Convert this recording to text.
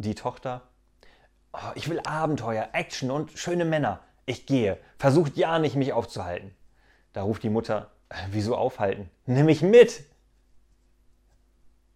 Die Tochter. Oh, ich will Abenteuer, Action und schöne Männer. Ich gehe. Versucht ja nicht, mich aufzuhalten. Da ruft die Mutter. Äh, wieso aufhalten? Nimm mich mit.